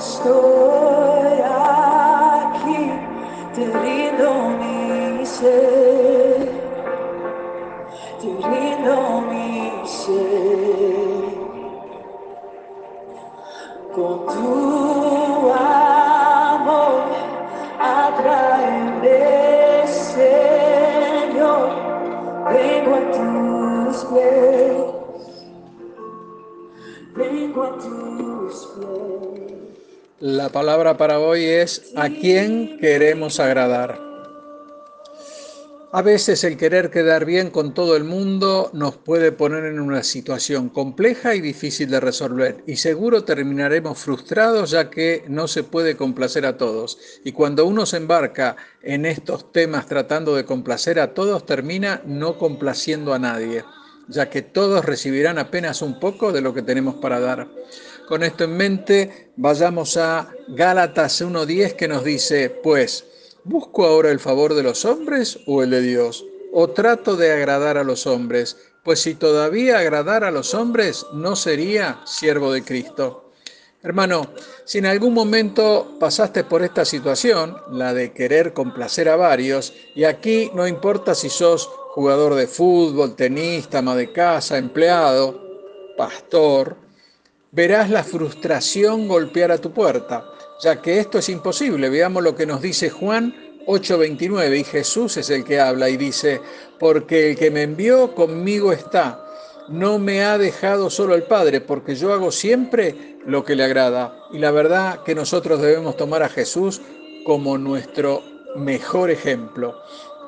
estoy aquí, te rindo mi ser, te rindo mi ser. Con tu amor atráeme, Señor, vengo a tus pies, vengo a tus pies. La palabra para hoy es ¿a quién queremos agradar? A veces el querer quedar bien con todo el mundo nos puede poner en una situación compleja y difícil de resolver y seguro terminaremos frustrados ya que no se puede complacer a todos. Y cuando uno se embarca en estos temas tratando de complacer a todos termina no complaciendo a nadie, ya que todos recibirán apenas un poco de lo que tenemos para dar. Con esto en mente, vayamos a Gálatas 1.10 que nos dice, pues, ¿Busco ahora el favor de los hombres o el de Dios? ¿O trato de agradar a los hombres? Pues si todavía agradara a los hombres, no sería siervo de Cristo. Hermano, si en algún momento pasaste por esta situación, la de querer complacer a varios, y aquí no importa si sos jugador de fútbol, tenista, ama de casa, empleado, pastor, verás la frustración golpear a tu puerta ya que esto es imposible. Veamos lo que nos dice Juan 8:29 y Jesús es el que habla y dice, porque el que me envió conmigo está, no me ha dejado solo el Padre, porque yo hago siempre lo que le agrada. Y la verdad que nosotros debemos tomar a Jesús como nuestro mejor ejemplo.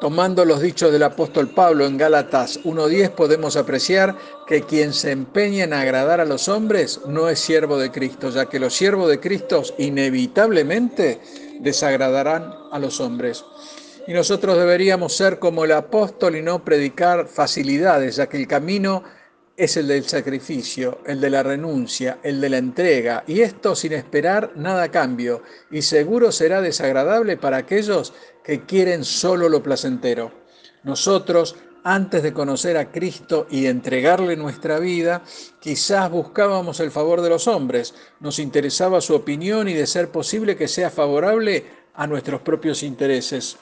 Tomando los dichos del apóstol Pablo en Gálatas 1.10 podemos apreciar que quien se empeña en agradar a los hombres no es siervo de Cristo, ya que los siervos de Cristo inevitablemente desagradarán a los hombres. Y nosotros deberíamos ser como el apóstol y no predicar facilidades, ya que el camino es el del sacrificio, el de la renuncia, el de la entrega, y esto sin esperar nada a cambio, y seguro será desagradable para aquellos que quieren solo lo placentero. Nosotros, antes de conocer a Cristo y entregarle nuestra vida, quizás buscábamos el favor de los hombres, nos interesaba su opinión y de ser posible que sea favorable a nuestros propios intereses.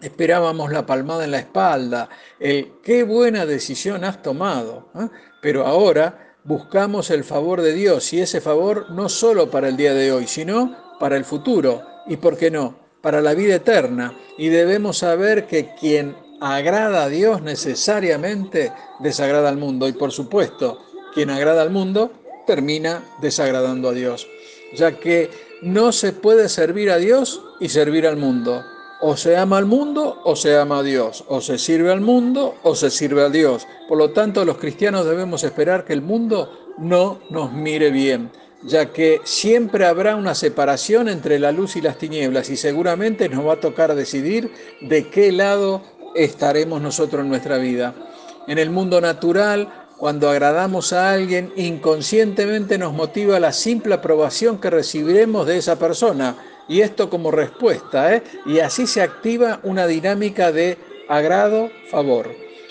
Esperábamos la palmada en la espalda, el qué buena decisión has tomado. ¿eh? Pero ahora buscamos el favor de Dios y ese favor no solo para el día de hoy, sino para el futuro y, ¿por qué no?, para la vida eterna. Y debemos saber que quien agrada a Dios necesariamente desagrada al mundo. Y por supuesto, quien agrada al mundo termina desagradando a Dios, ya que no se puede servir a Dios y servir al mundo. O se ama al mundo o se ama a Dios. O se sirve al mundo o se sirve a Dios. Por lo tanto, los cristianos debemos esperar que el mundo no nos mire bien, ya que siempre habrá una separación entre la luz y las tinieblas y seguramente nos va a tocar decidir de qué lado estaremos nosotros en nuestra vida. En el mundo natural, cuando agradamos a alguien, inconscientemente nos motiva la simple aprobación que recibiremos de esa persona y esto como respuesta, ¿eh? y así se activa una dinámica de agrado-favor.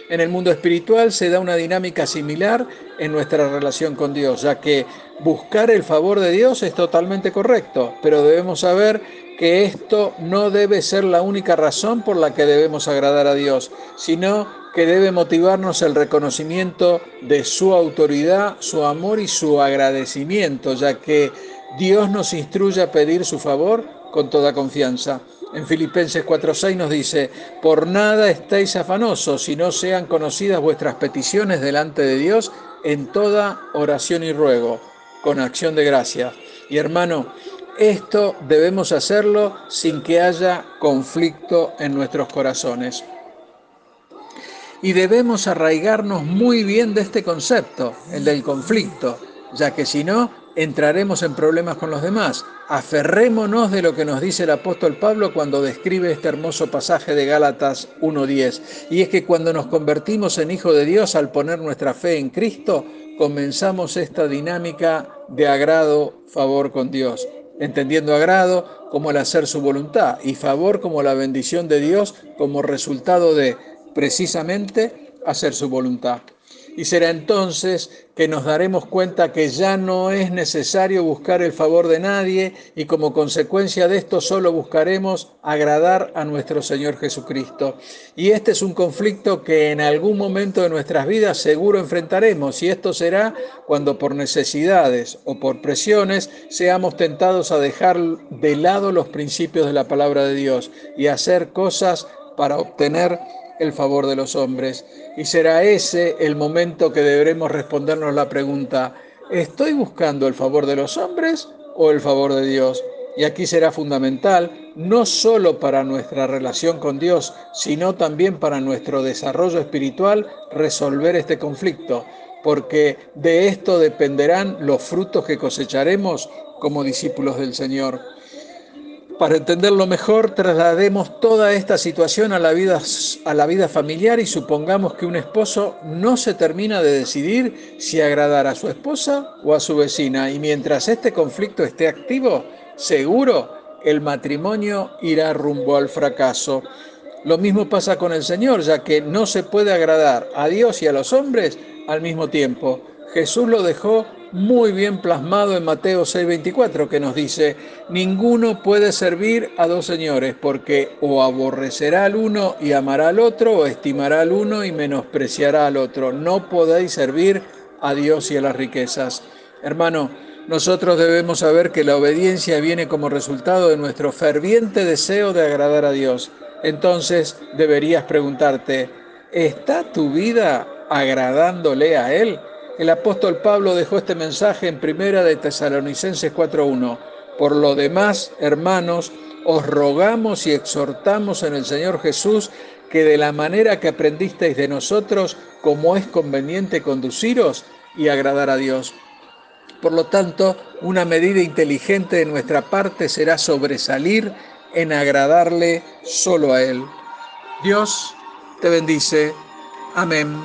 En el mundo espiritual se da una dinámica similar en nuestra relación con Dios, ya que buscar el favor de Dios es totalmente correcto, pero debemos saber que esto no debe ser la única razón por la que debemos agradar a Dios, sino que debe motivarnos el reconocimiento de su autoridad, su amor y su agradecimiento, ya que Dios nos instruye a pedir su favor con toda confianza. En Filipenses 4:6 nos dice, por nada estéis afanosos, si no sean conocidas vuestras peticiones delante de Dios en toda oración y ruego, con acción de gracia. Y hermano, esto debemos hacerlo sin que haya conflicto en nuestros corazones. Y debemos arraigarnos muy bien de este concepto, el del conflicto, ya que si no, entraremos en problemas con los demás. Aferrémonos de lo que nos dice el apóstol Pablo cuando describe este hermoso pasaje de Gálatas 1.10. Y es que cuando nos convertimos en hijo de Dios al poner nuestra fe en Cristo, comenzamos esta dinámica de agrado, favor con Dios. Entendiendo agrado como el hacer su voluntad y favor como la bendición de Dios como resultado de precisamente hacer su voluntad. Y será entonces que nos daremos cuenta que ya no es necesario buscar el favor de nadie y como consecuencia de esto solo buscaremos agradar a nuestro Señor Jesucristo. Y este es un conflicto que en algún momento de nuestras vidas seguro enfrentaremos y esto será cuando por necesidades o por presiones seamos tentados a dejar de lado los principios de la palabra de Dios y hacer cosas para obtener el favor de los hombres. Y será ese el momento que deberemos respondernos la pregunta, ¿estoy buscando el favor de los hombres o el favor de Dios? Y aquí será fundamental, no solo para nuestra relación con Dios, sino también para nuestro desarrollo espiritual, resolver este conflicto, porque de esto dependerán los frutos que cosecharemos como discípulos del Señor. Para entenderlo mejor, traslademos toda esta situación a la, vida, a la vida familiar y supongamos que un esposo no se termina de decidir si agradar a su esposa o a su vecina y mientras este conflicto esté activo, seguro el matrimonio irá rumbo al fracaso. Lo mismo pasa con el Señor, ya que no se puede agradar a Dios y a los hombres al mismo tiempo. Jesús lo dejó muy bien plasmado en Mateo 6:24, que nos dice, ninguno puede servir a dos señores, porque o aborrecerá al uno y amará al otro, o estimará al uno y menospreciará al otro. No podéis servir a Dios y a las riquezas. Hermano, nosotros debemos saber que la obediencia viene como resultado de nuestro ferviente deseo de agradar a Dios. Entonces deberías preguntarte, ¿está tu vida agradándole a Él? El apóstol Pablo dejó este mensaje en primera de Tesalonicenses 4.1. Por lo demás, hermanos, os rogamos y exhortamos en el Señor Jesús que de la manera que aprendisteis de nosotros, como es conveniente conduciros y agradar a Dios. Por lo tanto, una medida inteligente de nuestra parte será sobresalir en agradarle solo a Él. Dios te bendice. Amén.